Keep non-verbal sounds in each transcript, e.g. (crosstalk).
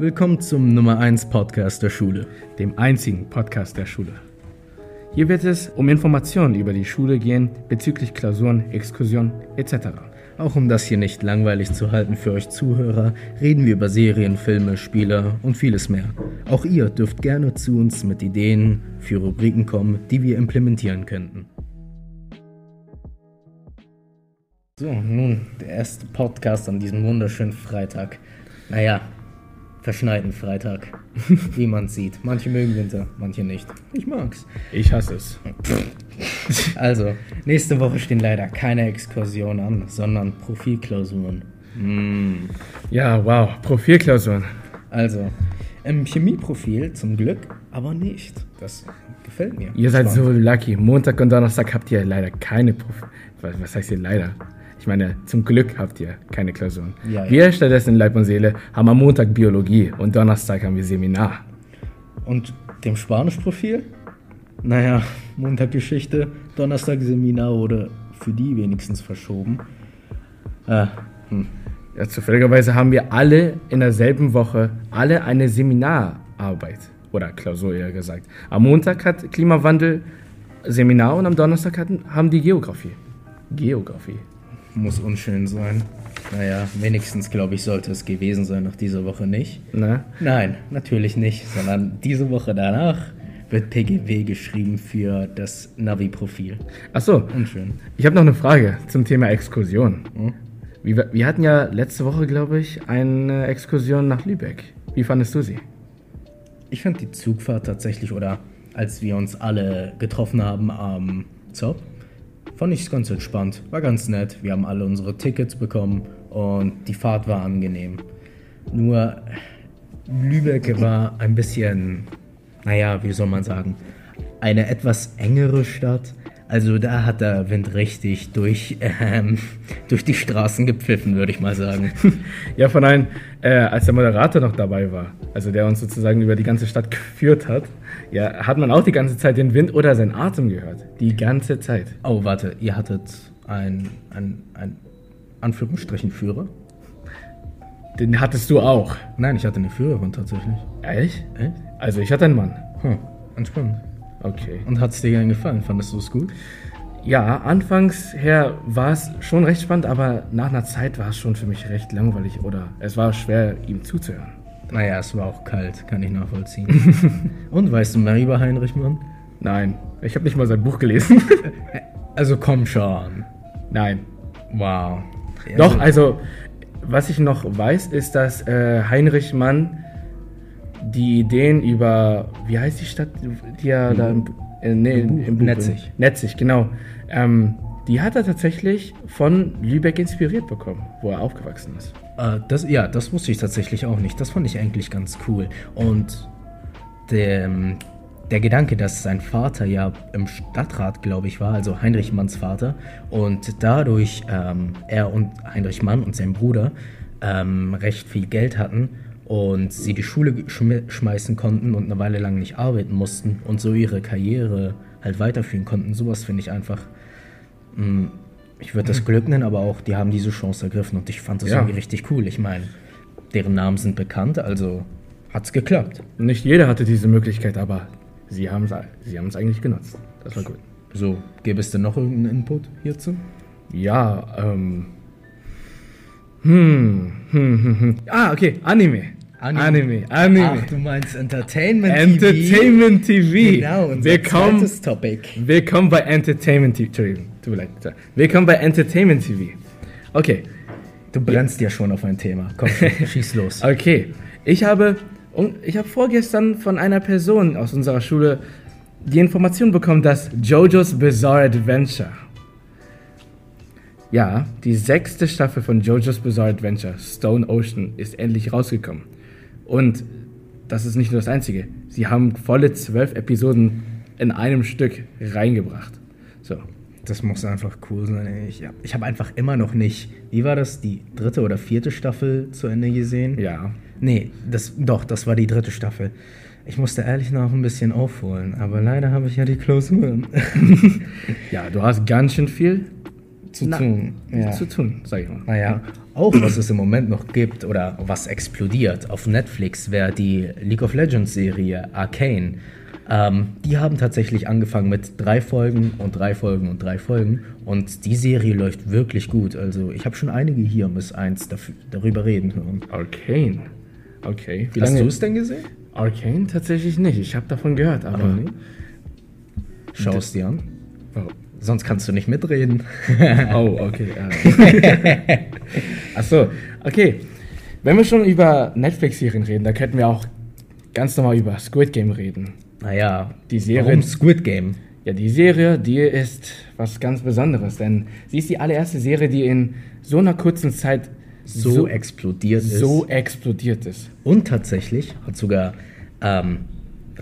Willkommen zum Nummer 1 Podcast der Schule. dem einzigen Podcast der Schule. Hier wird es um Informationen über die Schule gehen bezüglich Klausuren, Exkursionen etc. Auch um das hier nicht langweilig zu halten für euch Zuhörer, reden wir über Serien, Filme, Spiele und vieles mehr. Auch ihr dürft gerne zu uns mit Ideen für Rubriken kommen, die wir implementieren könnten. So, nun der erste Podcast an diesem wunderschönen Freitag. Naja, verschneiten Freitag, (laughs) wie man sieht. Manche mögen Winter, manche nicht. Ich mag's. Ich hasse es. (laughs) Also, nächste Woche stehen leider keine Exkursionen an, sondern Profilklausuren. Mm. Ja, wow, Profilklausuren. Also, im Chemieprofil zum Glück, aber nicht. Das gefällt mir. Ihr seid Spannend. so lucky. Montag und Donnerstag habt ihr leider keine Profi. Was, was heißt ihr leider? Ich meine, zum Glück habt ihr keine Klausuren. Ja, ja. Wir stattdessen in Leib und Seele haben am Montag Biologie und Donnerstag haben wir Seminar. Und dem Spanischprofil? Naja, Montag Geschichte, Donnerstag Seminar oder für die wenigstens verschoben. Ah, hm. Ja, zufälligerweise haben wir alle in derselben Woche alle eine Seminararbeit. Oder Klausur eher gesagt. Am Montag hat Klimawandel Seminar und am Donnerstag hatten, haben die Geografie. Geografie. Muss unschön sein. Naja, wenigstens glaube ich, sollte es gewesen sein nach dieser Woche nicht. Ne? Nein, natürlich nicht, sondern diese Woche danach wird PGW geschrieben für das Navi-Profil. Achso, Unschön. ich habe noch eine Frage zum Thema Exkursion. Hm? Wir, wir hatten ja letzte Woche, glaube ich, eine Exkursion nach Lübeck. Wie fandest du sie? Ich fand die Zugfahrt tatsächlich, oder als wir uns alle getroffen haben am Zopp, fand ich es ganz entspannt. War ganz nett. Wir haben alle unsere Tickets bekommen und die Fahrt war angenehm. Nur Lübeck war ein bisschen, naja, wie soll man sagen, eine etwas engere Stadt. Also da hat der Wind richtig durch, ähm, durch die Straßen gepfiffen, würde ich mal sagen. (laughs) Ja, von einem, äh, als der Moderator noch dabei war, also der uns sozusagen über die ganze Stadt geführt hat, ja, hat man auch die ganze Zeit den Wind oder seinen Atem gehört. Die ganze Zeit. Oh, warte, ihr hattet ein, ein, ein Anführungsstrichen Führer? Den hattest du auch. Nein, ich hatte eine Führerin tatsächlich. Ehrlich? Echt? Also ich hatte einen Mann. Hm, entspannt. Okay. Und hat es dir gern gefallen? Fandest du es gut? Ja, anfangs her war es schon recht spannend, aber nach einer Zeit war es schon für mich recht langweilig oder es war schwer, ihm zuzuhören. Naja, es war auch kalt, kann ich nachvollziehen. (laughs) Und weißt du mehr über Heinrich Mann? Nein, ich habe nicht mal sein Buch gelesen. (laughs) Also komm schon. Nein. Wow. Doch, also, was ich noch weiß, ist, dass äh, Heinrich Mann die Ideen über, wie heißt die Stadt, die er da im, äh, nee, Im im Buch Netzig. Netzig, genau. Ähm, die hat er tatsächlich von Lübeck inspiriert bekommen, wo er aufgewachsen ist. Äh, das, ja, das wusste ich tatsächlich auch nicht. Das fand ich eigentlich ganz cool. Und der, der Gedanke, dass sein Vater ja im Stadtrat, glaube ich, war, also Heinrich Manns Vater, und dadurch ähm, er und Heinrich Mann und sein Bruder ähm, recht viel Geld hatten und sie die Schule schm schmeißen konnten und eine Weile lang nicht arbeiten mussten und so ihre Karriere halt weiterführen konnten. Sowas finde ich einfach mh, ich würde das Glück nennen, aber auch, die haben diese Chance ergriffen und ich fand das Ja. irgendwie richtig cool. Ich meine, deren Namen sind bekannt, also hat's geklappt. Nicht jeder hatte diese Möglichkeit, aber sie haben es sie haben's eigentlich genutzt. Das war gut. So, gäbe es denn noch irgendeinen Input hierzu? Ja, ähm. Hm, hm, hm, hm. Ah, okay, Anime. Anime, Anime. Ach, du meinst Entertainment Entertainment TV. Genau, unser Willkommen, zweites Topic. willkommen bei Entertainment TV. Entschuldigung, tut mir leid. Willkommen bei Entertainment TV. Okay, Du brennst ja schon auf ein Thema. Komm, (laughs) schieß los. okay. Ich habe, ich habe vorgestern von einer Person aus unserer Schule die Information bekommen, dass JoJo's Bizarre Adventure, ja, die sechste Staffel von JoJo's Bizarre Adventure, Stone Ocean, ist endlich rausgekommen. Und das ist nicht nur das Einzige. Sie haben volle zwölf Episoden in einem Stück reingebracht. So. Das muss einfach cool sein. Ich, ich habe einfach immer noch nicht, wie war das, die dritte oder vierte Staffel zu Ende gesehen? Ja. Nee, das, doch, das war die dritte Staffel. Ich musste ehrlich noch ein bisschen aufholen, aber leider habe ich ja die Klausuren. (laughs) Ja, du hast ganz schön viel zu Na, tun. ja. Zu tun, sag ich mal. Naja, auch was es im Moment noch gibt oder was explodiert auf Netflix wäre die League of Legends Serie Arcane. Ähm, die haben tatsächlich angefangen mit drei Folgen und drei Folgen und drei Folgen und die Serie läuft wirklich gut. Also ich habe schon einige hier 1 dafür, darüber reden hören. Arcane. Okay. Wie Hast lange? du es denn gesehen? Arcane tatsächlich nicht. Ich habe davon gehört, aber. Schau es dir an. Oh. Sonst kannst du nicht mitreden. (laughs) Oh, okay. (laughs) Äh. Achso, okay. Wenn wir schon über Netflix-Serien reden, da könnten wir auch ganz normal über Squid Game reden. Naja, Die Serie- Warum Squid Game? Ja, die Serie, die ist was ganz Besonderes, denn sie ist die allererste Serie, die in so einer kurzen Zeit So, explodiert ist. so explodiert ist. Und tatsächlich hat sogar ähm,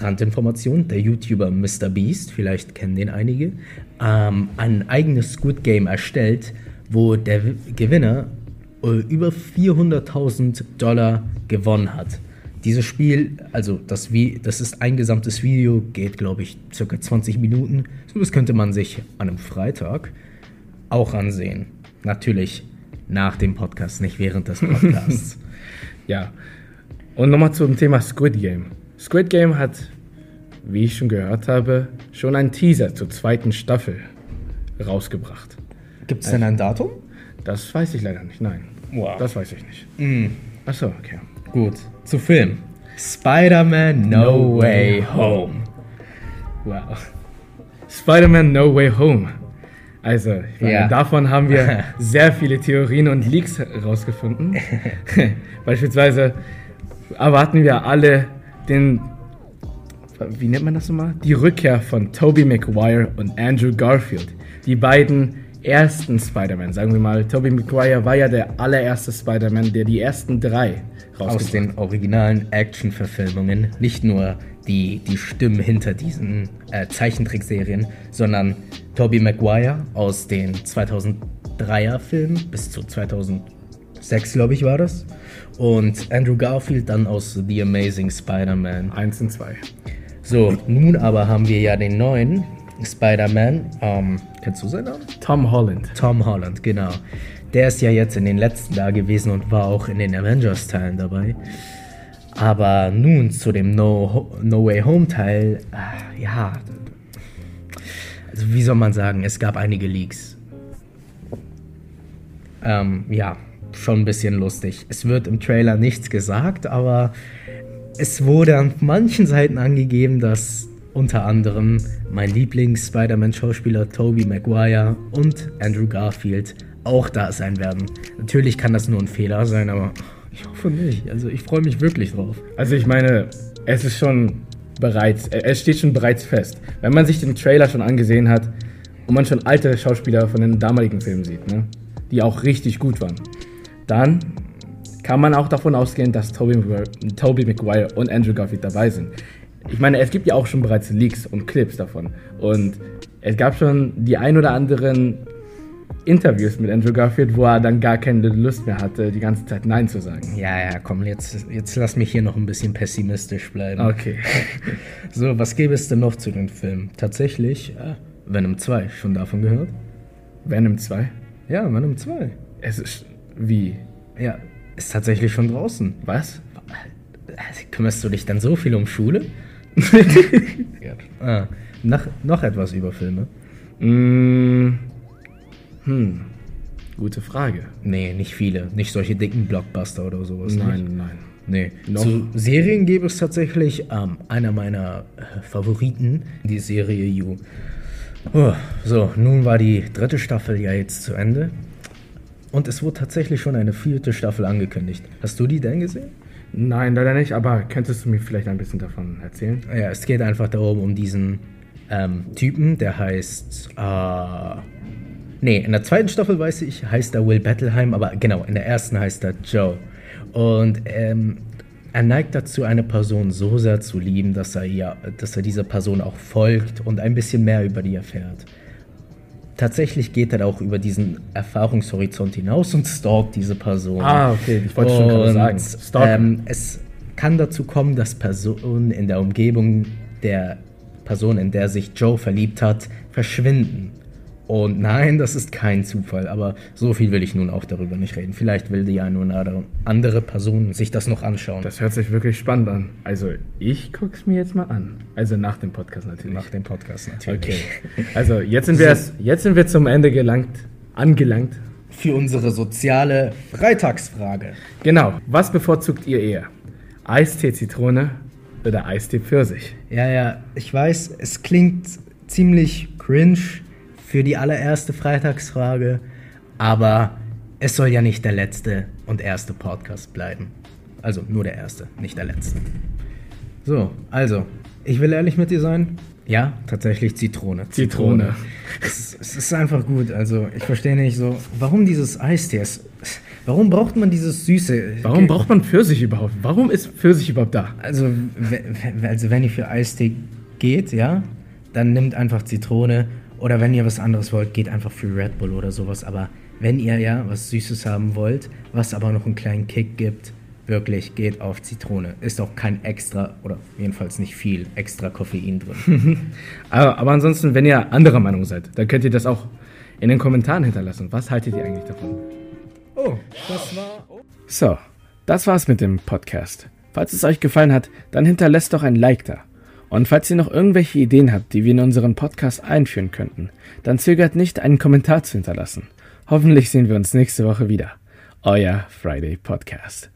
Randinformation, der YouTuber MrBeast, vielleicht kennen den einige, ähm, ein eigenes Squid Game erstellt, wo der Gewinner äh, über 400.000 Dollar gewonnen hat. Dieses Spiel, also das, das ist ein gesamtes Video, geht glaube ich circa 20 Minuten. So das könnte man sich an einem Freitag auch ansehen. Natürlich nach dem Podcast, nicht während des (laughs) Podcasts. Ja. Und nochmal zum Thema Squid Game. Squid Game hat, wie ich schon gehört habe, schon einen Teaser zur zweiten Staffel rausgebracht. Gibt es denn ein Datum? Das weiß ich leider nicht, nein. Wow. Das weiß ich nicht. Achso, okay. Gut, zu Film. Spider-Man No Way Home. Wow. Spider-Man No Way Home. Also, ich meine, Ja. davon haben wir (laughs) sehr viele Theorien und Leaks herausgefunden. (laughs) Beispielsweise erwarten wir alle den, wie nennt man das nochmal? Die Rückkehr von Tobey Maguire und Andrew Garfield. Die beiden ersten Spider-Man, sagen wir mal. Tobey Maguire war ja der allererste Spider-Man, der die ersten drei Aus den originalen Action-Verfilmungen. Nicht nur die, die Stimmen hinter diesen äh, Zeichentrickserien, sondern Tobey Maguire aus den 2003er Filmen bis zu 2006, glaube ich, war das. Und Andrew Garfield dann aus The Amazing Spider-Man. Eins und zwei. So, nun aber haben wir ja den neuen Spider-Man. Ähm, kennst du seinen Namen? Tom Holland. Tom Holland, genau. Der ist ja jetzt in den letzten da gewesen und war auch in den Avengers-Teilen dabei. Aber nun zu dem No, no Way Home-Teil, äh, ja. Also, wie soll man sagen, es gab einige Leaks. Ähm, ja, schon ein bisschen lustig. Es wird im Trailer nichts gesagt, aber es wurde an manchen Seiten angegeben, dass unter anderem mein Lieblings-Spider-Man-Schauspieler Tobey Maguire und Andrew Garfield auch da sein werden. Natürlich kann das nur ein Fehler sein, aber ich hoffe nicht. Also ich freue mich wirklich drauf. Also ich meine, es ist schon bereits, äh, es steht schon bereits fest. Wenn man sich den Trailer schon angesehen hat und man schon alte Schauspieler von den damaligen Filmen sieht, ne, die auch richtig gut waren, dann kann man auch davon ausgehen, dass Tobey Maguire, Tobey Maguire und Andrew Garfield dabei sind. Ich meine, es gibt ja auch schon bereits Leaks und Clips davon. Und es gab schon die ein oder anderen Interviews mit Andrew Garfield, wo er dann gar keine Lust mehr hatte, die ganze Zeit Nein zu sagen. Ja, ja, komm, jetzt, jetzt lass mich hier noch ein bisschen pessimistisch bleiben. Okay. (laughs) So, was gäbe es denn noch zu den Filmen? Tatsächlich, äh, Venom 2, schon davon gehört? Venom 2? Ja, Venom 2. Es ist wie? Ja, ist tatsächlich schon draußen. Was? Äh, Kümmerst du dich dann so viel um Schule? ah, noch, noch etwas über Filme? Mm, hm. Gute Frage. Nee, nicht viele. Nicht solche dicken Blockbuster oder sowas. Nicht. Nein, nein. Nee. Noch- Zu Serien gäbe es tatsächlich ähm, einer meiner äh, Favoriten, die Serie You. Oh, so, nun war die dritte Staffel ja jetzt zu Ende. Und es wurde tatsächlich schon eine vierte Staffel angekündigt. Hast du die denn gesehen? Nein, leider nicht, aber könntest du mir vielleicht ein bisschen davon erzählen? Ja, es geht einfach darum, um diesen ähm, Typen, der heißt. Äh, nee, in der zweiten Staffel weiß ich, heißt er Will Battleheim, aber genau, in der ersten heißt er Joe. Und ähm, er neigt dazu, eine Person so sehr zu lieben, dass er, ja, dass er dieser Person auch folgt und ein bisschen mehr über die erfährt. Tatsächlich geht er auch über diesen Erfahrungshorizont hinaus und stalkt diese Person. Ah, okay, ich wollte schon gerade Und, sagen. Stalken. Ähm, es kann dazu kommen, dass Personen in der Umgebung der Person, in der sich Joe verliebt hat, verschwinden. Und nein, das ist kein Zufall, aber so viel will ich nun auch darüber nicht reden. Vielleicht will die eine oder andere Person sich das noch anschauen. Das hört sich wirklich spannend an. Also ich guck's mir jetzt mal an. Also nach dem Podcast natürlich. Nach dem Podcast natürlich. Okay. Also jetzt sind wir, jetzt sind wir zum Ende gelangt, angelangt. Für unsere soziale Freitagsfrage. Genau. Was bevorzugt ihr eher? Eistee Zitrone oder Eistee Pfirsich? Ja, ja, ich weiß, es klingt ziemlich cringe für die allererste Freitagsfrage, aber es soll ja nicht der letzte und erste Podcast bleiben. Also nur der erste, nicht der letzte. So, also, ich will ehrlich mit dir sein. Ja, tatsächlich Zitrone. Zitrone. Es, es ist einfach gut. Also, ich verstehe nicht so, warum dieses Eistee? Es, warum braucht man dieses Süße? Warum braucht man Pfirsich überhaupt? Warum ist Pfirsich überhaupt da? Also, also wenn ihr für Eistee geht, ja, dann nimmt einfach Zitrone. Oder wenn ihr was anderes wollt, geht einfach für Red Bull oder sowas. Aber wenn ihr ja was Süßes haben wollt, was aber noch einen kleinen Kick gibt, wirklich geht auf Zitrone. Ist auch kein extra, oder jedenfalls nicht viel extra Koffein drin. (laughs) Aber, aber ansonsten, wenn ihr anderer Meinung seid, dann könnt ihr das auch in den Kommentaren hinterlassen. Was haltet ihr eigentlich davon? Oh, das war. So, das war's mit dem Podcast. Falls es euch gefallen hat, dann hinterlasst doch ein Like da. Und falls ihr noch irgendwelche Ideen habt, die wir in unseren Podcast einführen könnten, dann zögert nicht, einen Kommentar zu hinterlassen. Hoffentlich sehen wir uns nächste Woche wieder. Euer Friday Podcast.